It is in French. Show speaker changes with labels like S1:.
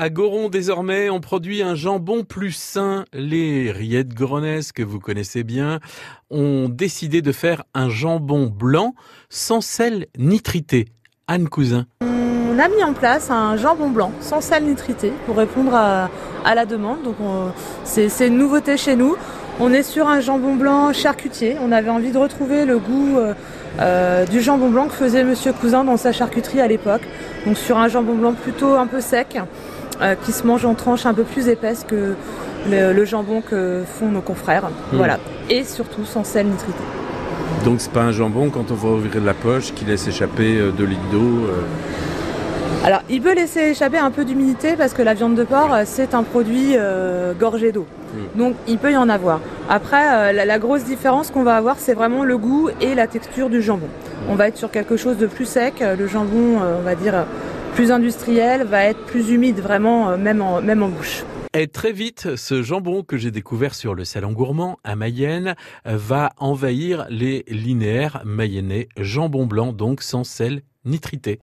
S1: À Goron, désormais, on produit un jambon plus sain. Les rillettes grenaises que vous connaissez bien ont décidé de faire un jambon blanc sans sel nitrité. Anne Cousin.
S2: On a mis en place un jambon blanc sans sel nitrité pour répondre à, la demande. Donc c'est une nouveauté chez nous. On est sur un jambon blanc charcutier. On avait envie de retrouver le goût euh, euh, du jambon blanc que faisait Monsieur Cousin dans sa charcuterie à l'époque. Donc sur un jambon blanc plutôt un peu sec, euh, qui se mange en tranches un peu plus épaisses que le, jambon que font nos confrères. Hmm. Voilà. Et surtout sans sel nitrité.
S1: Donc c'est pas un jambon quand on va ouvrir la poche qui laisse échapper de litres d'eau
S2: alors, il peut laisser échapper un peu d'humidité parce que la viande de porc, euh, c'est un produit euh, gorgé d'eau. Mm. Donc, il peut y en avoir. Après, euh, la, grosse différence qu'on va avoir, c'est vraiment le goût et la texture du jambon. On va être sur quelque chose de plus sec. Le jambon, on va dire, plus industriel, va être plus humide, vraiment, même, en, même en bouche.
S1: Et très vite, ce jambon que j'ai découvert sur le salon gourmand à Mayenne va envahir les linéaires mayennais. Jambon blanc, donc sans sel nitrité.